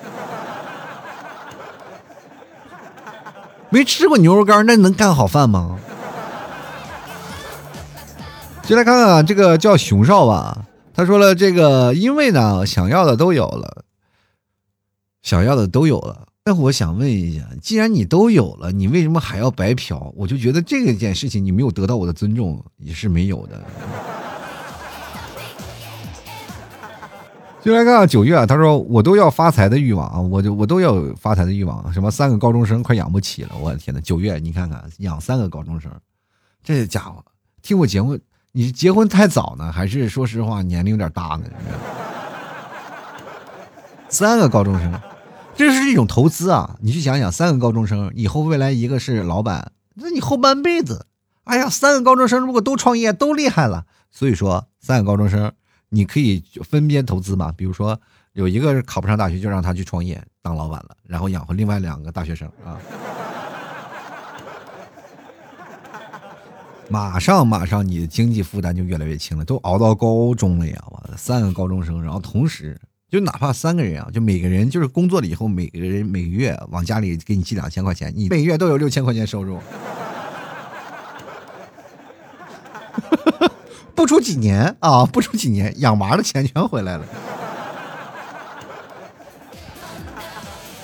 没吃过牛肉干，那能干好饭吗？就来看看这个叫熊少吧，他说了这个，因为呢，想要的都有了，想要的都有了。那我想问一下，既然你都有了，你为什么还要白嫖？我就觉得这个件事情你没有得到我的尊重，也是没有的。就来看看九月啊，他说我都要发财的欲望啊，我就我都要发财的欲望。什么三个高中生快养不起了，我的天呐！九月，你看看养三个高中生，这家伙听我节目，你结婚太早呢，还是说实话年龄有点大呢？三个高中生。这是一种投资啊！你去想想，三个高中生以后未来一个是老板，那你后半辈子，哎呀，三个高中生如果都创业，都厉害了。所以说，三个高中生你可以分边投资嘛。比如说，有一个考不上大学，就让他去创业当老板了，然后养活另外两个大学生啊。马上马上，你的经济负担就越来越轻了，都熬到高中了呀！我三个高中生，然后同时。就哪怕三个人啊，就每个人就是工作了以后，每个人每个月往家里给你寄两千块钱，你每月都有六千块钱收入，不出几年啊，不出几年，养娃的钱全回来了。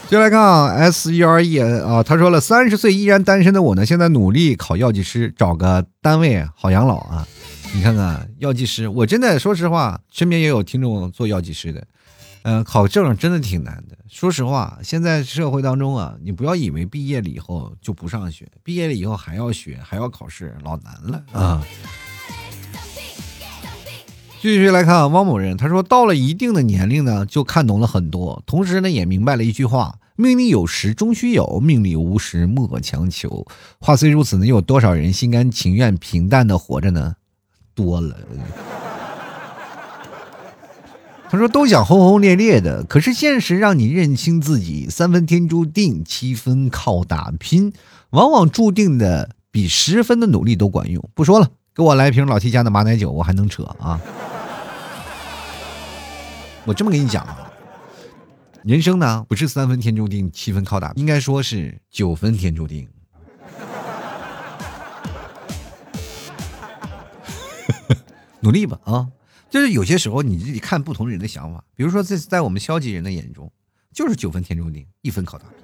接来看啊，S E R E 啊，他说了，三十岁依然单身的我呢，现在努力考药剂师，找个单位好养老啊。你看看药剂师，我真的说实话，身边也有听众做药剂师的，嗯，考证真的挺难的。说实话，现在社会当中啊，你不要以为毕业了以后就不上学，毕业了以后还要学，还要考试，老难了啊。继续来看汪某人，他说到了一定的年龄呢，就看懂了很多，同时呢也明白了一句话：命里有时终须有，命里无时莫强求。话虽如此呢，又有多少人心甘情愿平淡的活着呢？多了。他说都想轰轰烈烈的，可是现实让你认清自己，三分天注定，七分靠打拼，往往注定的比十分的努力都管用。不说了，给我来瓶老 T 家的马奶酒，我还能扯啊。我这么跟你讲啊，人生呢不是三分天注定，七分靠打拼，应该说是九分天注定。努力吧啊！就是有些时候你自己看不同人的想法，比如说在在我们消极人的眼中，就是九分天注定，一分靠打拼。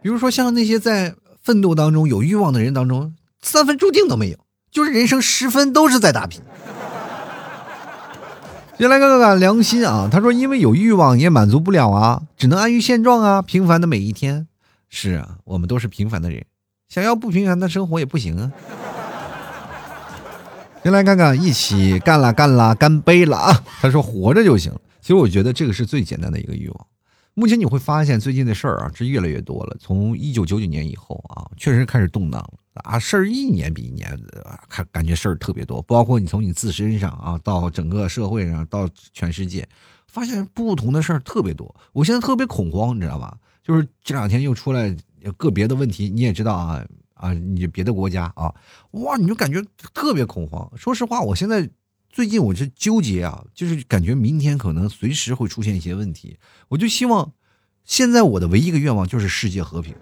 比如说像那些在奋斗当中有欲望的人当中，三分注定都没有。就是人生十分都是在打拼。先来看看良心啊，他说因为有欲望也满足不了啊，只能安于现状啊，平凡的每一天。是啊，我们都是平凡的人，想要不平凡的生活也不行啊。先来看看，一起干了干了，干杯了啊！他说活着就行。其实我觉得这个是最简单的一个欲望。目前你会发现最近的事儿啊是越来越多了。从一九九九年以后啊，确实开始动荡了。啊，事儿一年比一年，看感觉事儿特别多。包括你从你自身上啊，到整个社会上，到全世界，发现不同的事儿特别多。我现在特别恐慌，你知道吧？就是这两天又出来有个别的问题，你也知道啊啊，你别的国家啊，哇，你就感觉特别恐慌。说实话，我现在最近我是纠结啊，就是感觉明天可能随时会出现一些问题。我就希望，现在我的唯一一个愿望就是世界和平。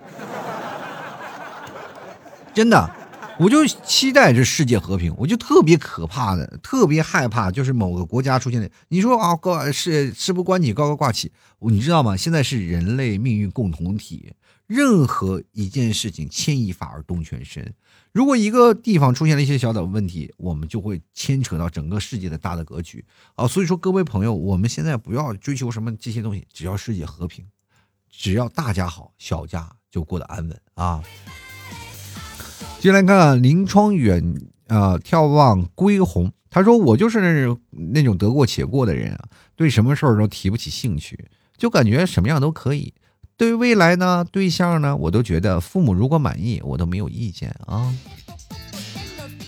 真的，我就期待这世界和平，我就特别可怕的，特别害怕，就是某个国家出现的。你说啊，高是事不关己，高高挂起，你知道吗？现在是人类命运共同体，任何一件事情牵一发而动全身。如果一个地方出现了一些小的问题，我们就会牵扯到整个世界的大的格局啊。所以说，各位朋友，我们现在不要追求什么这些东西，只要世界和平，只要大家好，小家就过得安稳啊。接来看临窗远啊，眺望归鸿。他说：“我就是那种那种得过且过的人啊，对什么事儿都提不起兴趣，就感觉什么样都可以。对于未来呢，对象呢，我都觉得父母如果满意，我都没有意见啊。”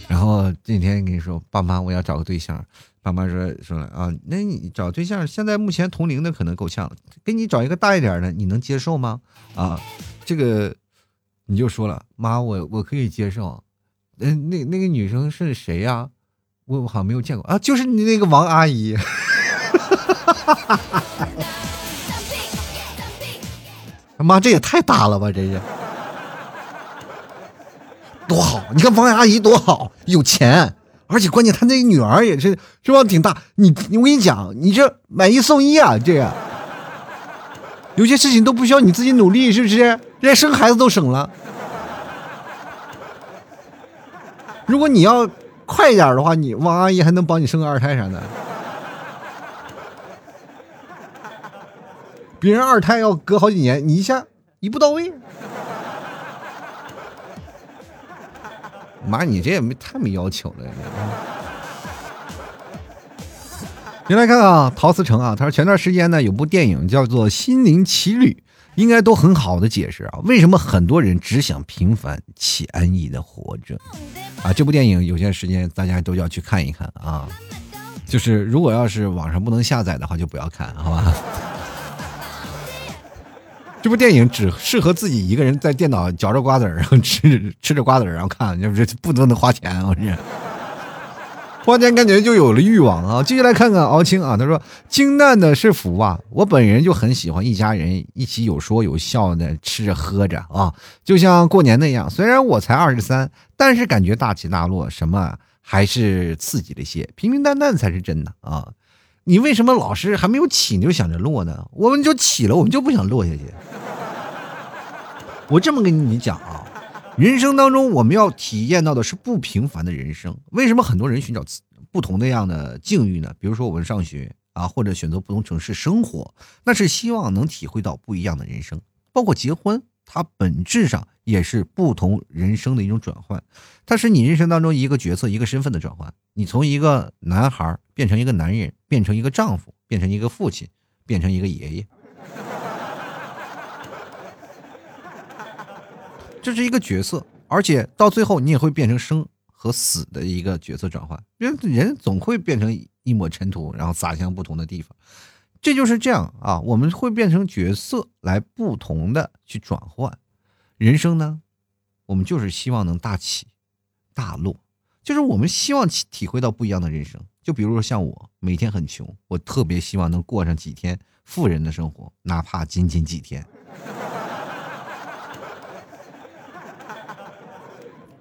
然后这几天跟你说，爸妈，我要找个对象。爸妈说说啊，那你找对象，现在目前同龄的可能够呛，给你找一个大一点的，你能接受吗？啊，这个。你就说了，妈，我我可以接受。嗯，那那个女生是谁呀？我我好像没有见过啊，就是你那个王阿姨。妈，这也太大了吧，这是多好！你看王阿姨多好，有钱，而且关键她那女儿也是是吧，挺大。你我跟你讲，你这买一送一啊，这个有些事情都不需要你自己努力，是不是？人家生孩子都省了。如果你要快一点的话，你王阿姨还能帮你生个二胎啥的。别人二胎要隔好几年，你一下一步到位。妈，你这也没太没要求了。你来看啊，陶思成啊，他说前段时间呢有部电影叫做《心灵奇旅》，应该都很好的解释啊，为什么很多人只想平凡且安逸的活着。啊，这部电影有些时间大家都要去看一看啊。就是如果要是网上不能下载的话，就不要看好吧。这部电影只适合自己一个人在电脑嚼着瓜子儿，然后吃吃着瓜子儿然后看，要不是不能花钱，我这。花钱感觉就有了欲望啊！接下来看看敖青啊，他说：“清淡的是福啊！我本人就很喜欢一家人一起有说有笑的吃着喝着啊，就像过年那样。虽然我才二十三，但是感觉大起大落什么还是刺激了些，平平淡淡才是真的啊！你为什么老是还没有起你就想着落呢？我们就起了，我们就不想落下去。我这么跟你讲啊，人生当中我们要体验到的是不平凡的人生。为什么很多人寻找不同的样的境遇呢？比如说我们上学啊，或者选择不同城市生活，那是希望能体会到不一样的人生。包括结婚，它本质上也是不同人生的一种转换，它是你人生当中一个角色、一个身份的转换。你从一个男孩变成一个男人，变成一个丈夫，变成一个父亲，变成一个爷爷。这是一个角色，而且到最后你也会变成生和死的一个角色转换。人人总会变成一抹尘土，然后撒向不同的地方。这就是这样啊，我们会变成角色来不同的去转换。人生呢，我们就是希望能大起大落，就是我们希望体会到不一样的人生。就比如说像我，每天很穷，我特别希望能过上几天富人的生活，哪怕仅仅几天。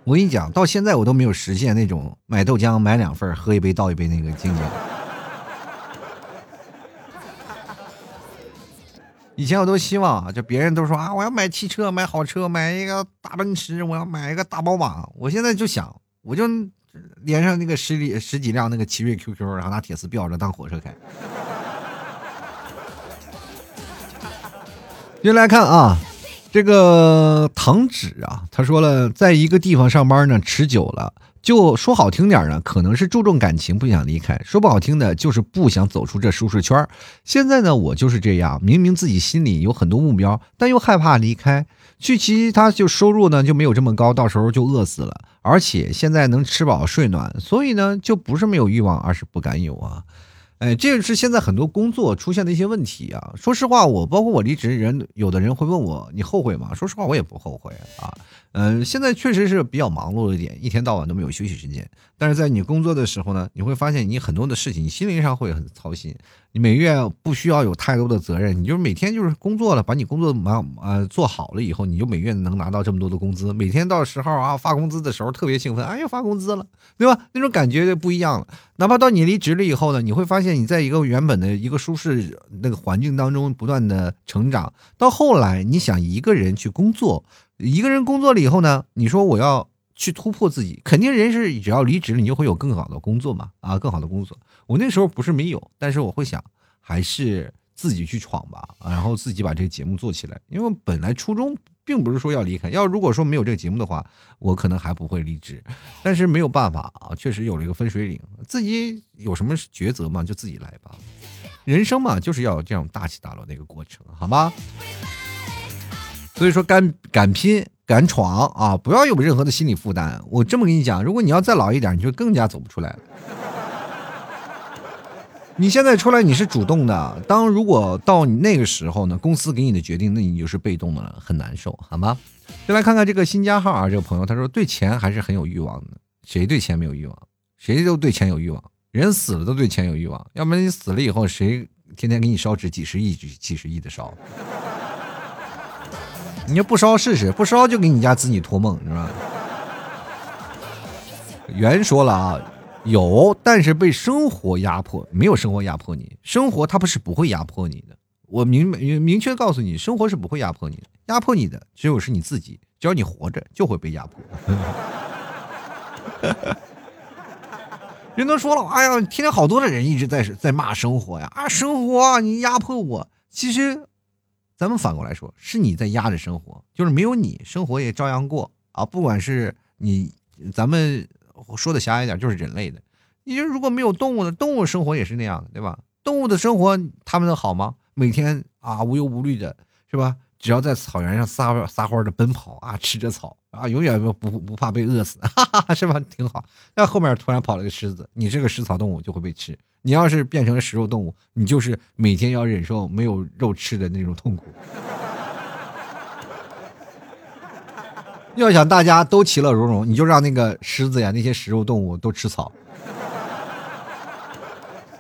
我跟你讲，到现在我都没有实现那种买豆浆买两份喝一杯倒一杯那个境界。以前我都希望啊，就别人都说啊，我要买汽车，买好车，买一个大奔驰，我要买一个大宝马。我现在就想，我就连上那个十里十几辆那个奇瑞 QQ，然后拿铁丝吊着当火车开。接下来看啊。这个糖纸啊，他说了，在一个地方上班呢，持久了，就说好听点呢，可能是注重感情，不想离开；说不好听的，就是不想走出这舒适圈。现在呢，我就是这样，明明自己心里有很多目标，但又害怕离开，去其他就收入呢就没有这么高，到时候就饿死了。而且现在能吃饱睡暖，所以呢，就不是没有欲望，而是不敢有啊。哎，这个是现在很多工作出现的一些问题啊。说实话，我包括我离职人，有的人会问我，你后悔吗？说实话，我也不后悔啊。嗯，现在确实是比较忙碌一点，一天到晚都没有休息时间。但是在你工作的时候呢，你会发现你很多的事情，你心灵上会很操心。你每月不需要有太多的责任，你就是每天就是工作了，把你工作忙呃做好了以后，你就每月能拿到这么多的工资。每天到时候啊发工资的时候特别兴奋，哎呀发工资了，对吧？那种感觉就不一样了。哪怕到你离职了以后呢，你会发现你在一个原本的一个舒适那个环境当中不断的成长，到后来你想一个人去工作，一个人工作了以后呢，你说我要。去突破自己，肯定人是只要离职了，你就会有更好的工作嘛啊，更好的工作。我那时候不是没有，但是我会想，还是自己去闯吧，然后自己把这个节目做起来。因为本来初衷并不是说要离开，要如果说没有这个节目的话，我可能还不会离职。但是没有办法啊，确实有了一个分水岭，自己有什么抉择嘛，就自己来吧。人生嘛，就是要这样大起大落的一个过程，好吗？所以说，敢敢拼。敢闯啊！不要有任何的心理负担。我这么跟你讲，如果你要再老一点，你就更加走不出来了。你现在出来你是主动的，当如果到你那个时候呢，公司给你的决定，那你就是被动的了，很难受，好吗？再来看看这个新加号啊，这个朋友他说对钱还是很有欲望的。谁对钱没有欲望？谁都对钱有欲望。人死了都对钱有欲望，要不然你死了以后，谁天天给你烧纸几十亿、几几十亿的烧？你就不烧试试，不烧就给你家子女托梦，是吧？原说了啊，有，但是被生活压迫，没有生活压迫你，生活它不是不会压迫你的。我明明明确告诉你，生活是不会压迫你的，压迫你的只有是你自己。只要你活着，就会被压迫。人都说了，哎呀，天天好多的人一直在在骂生活呀，啊，生活你压迫我，其实。咱们反过来说，是你在压着生活，就是没有你，生活也照样过啊。不管是你，咱们说的狭隘一点，就是人类的。你就如果没有动物的，动物生活也是那样的，对吧？动物的生活，他们能好吗？每天啊无忧无虑的，是吧？只要在草原上撒撒欢的奔跑啊，吃着草啊，永远不不不怕被饿死，哈哈，是吧？挺好。那后面突然跑了个狮子，你这个食草动物就会被吃。你要是变成了食肉动物，你就是每天要忍受没有肉吃的那种痛苦。要想大家都其乐融融，你就让那个狮子呀，那些食肉动物都吃草，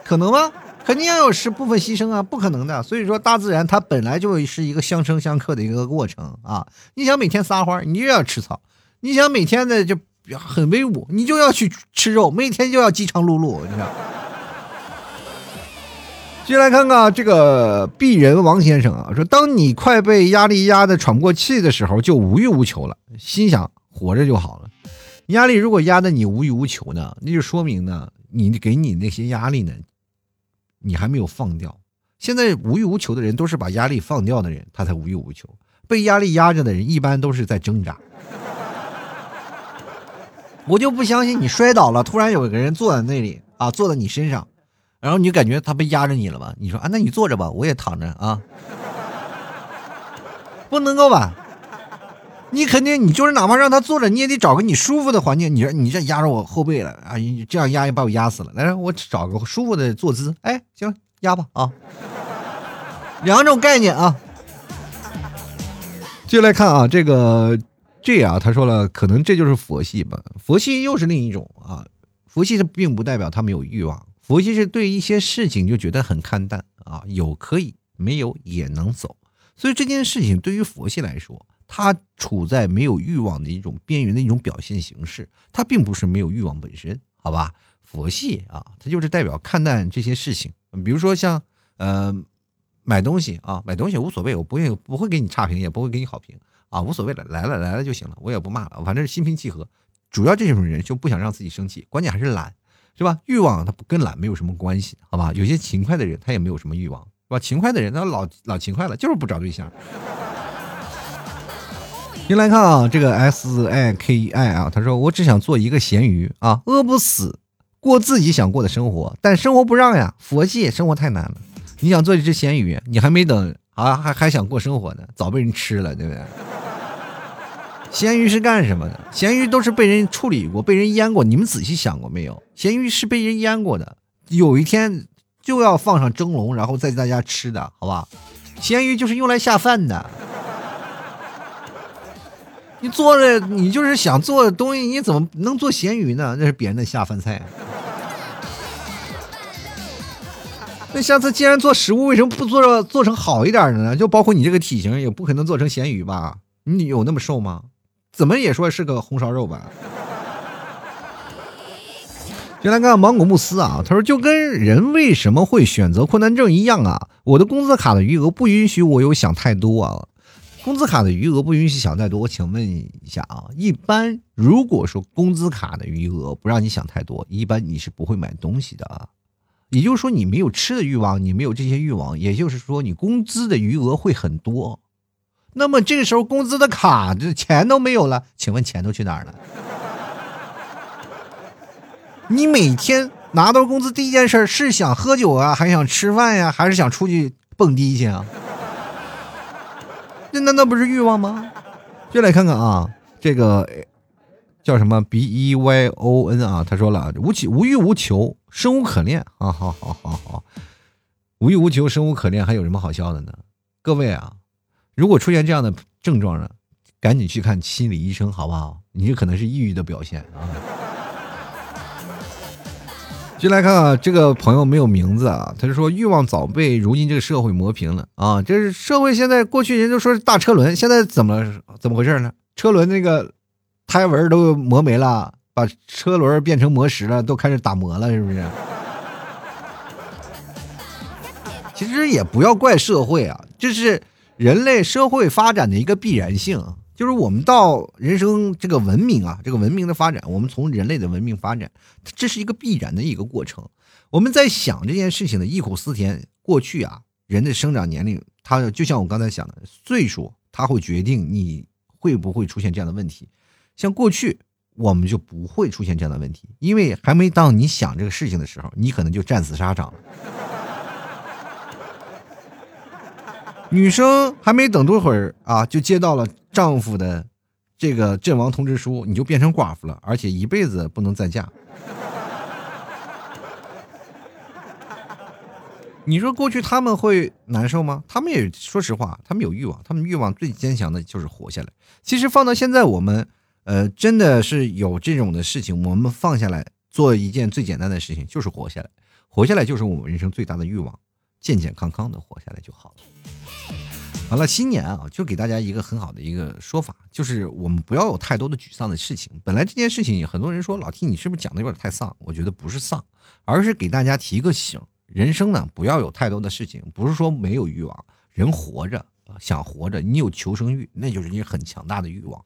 可能吗？肯定要有是部分牺牲啊，不可能的。所以说，大自然它本来就是一个相生相克的一个过程啊。你想每天撒欢，你就要吃草；你想每天的就很威武，你就要去吃肉，每天就要饥肠辘辘，你知道。接来看看这个鄙人王先生啊，说当你快被压力压得喘不过气的时候，就无欲无求了，心想活着就好了。压力如果压得你无欲无求呢，那就说明呢，你给你那些压力呢，你还没有放掉。现在无欲无求的人都是把压力放掉的人，他才无欲无求。被压力压着的人，一般都是在挣扎。我就不相信你摔倒了，突然有一个人坐在那里啊，坐在你身上。然后你就感觉他被压着你了吧？你说啊，那你坐着吧，我也躺着啊，不能够吧？你肯定，你就是哪怕让他坐着，你也得找个你舒服的环境。你说你这压着我后背了啊，你这样压也把我压死了。来，我找个舒服的坐姿。哎，行，压吧啊。两种概念啊。接下来看啊，这个这啊，他说了，可能这就是佛系吧？佛系又是另一种啊。佛系它并不代表他没有欲望。佛系是对一些事情就觉得很看淡啊，有可以，没有也能走。所以这件事情对于佛系来说，它处在没有欲望的一种边缘的一种表现形式，它并不是没有欲望本身，好吧？佛系啊，它就是代表看淡这些事情。比如说像呃买东西啊，买东西无所谓，我不愿意不会给你差评，也不会给你好评啊，无所谓了，来了来了就行了，我也不骂了，反正是心平气和。主要这种人就不想让自己生气，关键还是懒。是吧？欲望它不跟懒没有什么关系，好吧？有些勤快的人他也没有什么欲望，是吧？勤快的人他老老勤快了，就是不找对象。您来看啊，这个 S I K I 啊，他说我只想做一个咸鱼啊，饿不死，过自己想过的生活，但生活不让呀，佛系生活太难了。你想做一只咸鱼，你还没等啊，还还想过生活呢，早被人吃了，对不对？咸鱼是干什么的？咸鱼都是被人处理过、被人腌过。你们仔细想过没有？咸鱼是被人腌过的，有一天就要放上蒸笼，然后再大家吃的，好吧？咸鱼就是用来下饭的。你做的，你就是想做的东西，你怎么能做咸鱼呢？那是别人的下饭菜。那下次既然做食物，为什么不做做成好一点的呢？就包括你这个体型，也不可能做成咸鱼吧？你有那么瘦吗？怎么也说是个红烧肉吧。就来看芒果慕斯啊，他说就跟人为什么会选择困难症一样啊，我的工资卡的余额不允许我有想太多啊。工资卡的余额不允许想太多，我请问一下啊，一般如果说工资卡的余额不让你想太多，一般你是不会买东西的啊。也就是说你没有吃的欲望，你没有这些欲望，也就是说你工资的余额会很多。那么这个时候工资的卡这钱都没有了，请问钱都去哪儿了？你每天拿到工资第一件事是想喝酒啊，还想吃饭呀，还是想出去蹦迪去啊？那难道不是欲望吗？就来看看啊，这个叫什么 B E Y O N 啊？他说了，无求无欲无求，生无可恋啊！好好好好，无欲无求，生无可恋，还有什么好笑的呢？各位啊！如果出现这样的症状呢，赶紧去看心理医生，好不好？你这可能是抑郁的表现啊。进来看啊，这个朋友没有名字啊，他就说欲望早被如今这个社会磨平了啊。这是社会现在过去人都说是大车轮，现在怎么怎么回事呢？车轮那个胎纹都磨没了，把车轮变成磨石了，都开始打磨了，是不是？其实也不要怪社会啊，就是。人类社会发展的一个必然性，就是我们到人生这个文明啊，这个文明的发展，我们从人类的文明发展，这是一个必然的一个过程。我们在想这件事情的忆苦思甜，过去啊，人的生长年龄，它就像我刚才讲的岁数，它会决定你会不会出现这样的问题。像过去，我们就不会出现这样的问题，因为还没到你想这个事情的时候，你可能就战死沙场了。女生还没等多会儿啊，就接到了丈夫的这个阵亡通知书，你就变成寡妇了，而且一辈子不能再嫁。你说过去他们会难受吗？他们也说实话，他们有欲望，他们欲望最坚强的就是活下来。其实放到现在，我们呃真的是有这种的事情，我们放下来做一件最简单的事情，就是活下来。活下来就是我们人生最大的欲望，健健康康的活下来就好了。完了，新年啊，就给大家一个很好的一个说法，就是我们不要有太多的沮丧的事情。本来这件事情，很多人说老 T 你是不是讲的有点太丧？我觉得不是丧，而是给大家提个醒，人生呢，不要有太多的事情，不是说没有欲望，人活着想活着，你有求生欲，那就是你很强大的欲望。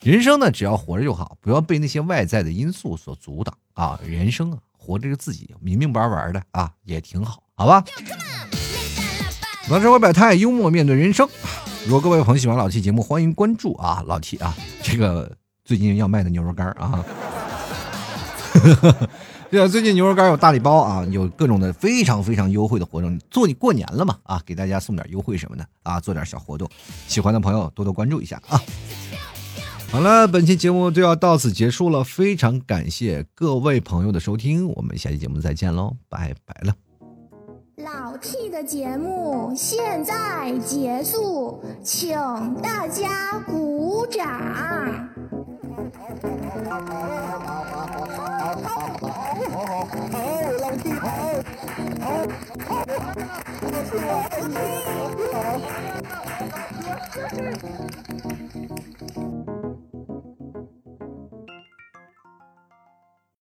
人生呢，只要活着就好，不要被那些外在的因素所阻挡啊！人生啊，活着是自己明明白白的啊，也挺好，好吧？老生活百态，幽默面对人生。如果各位朋友喜欢老 T 节目，欢迎关注啊，老 T 啊，这个最近要卖的牛肉干啊。对啊，最近牛肉干有大礼包啊，有各种的非常非常优惠的活动。做你过年了嘛啊，给大家送点优惠什么的啊，做点小活动。喜欢的朋友多多关注一下啊。好了，本期节目就要到此结束了，非常感谢各位朋友的收听，我们下期节目再见喽，拜拜了。老 T 的节目现在结束，请大家鼓掌。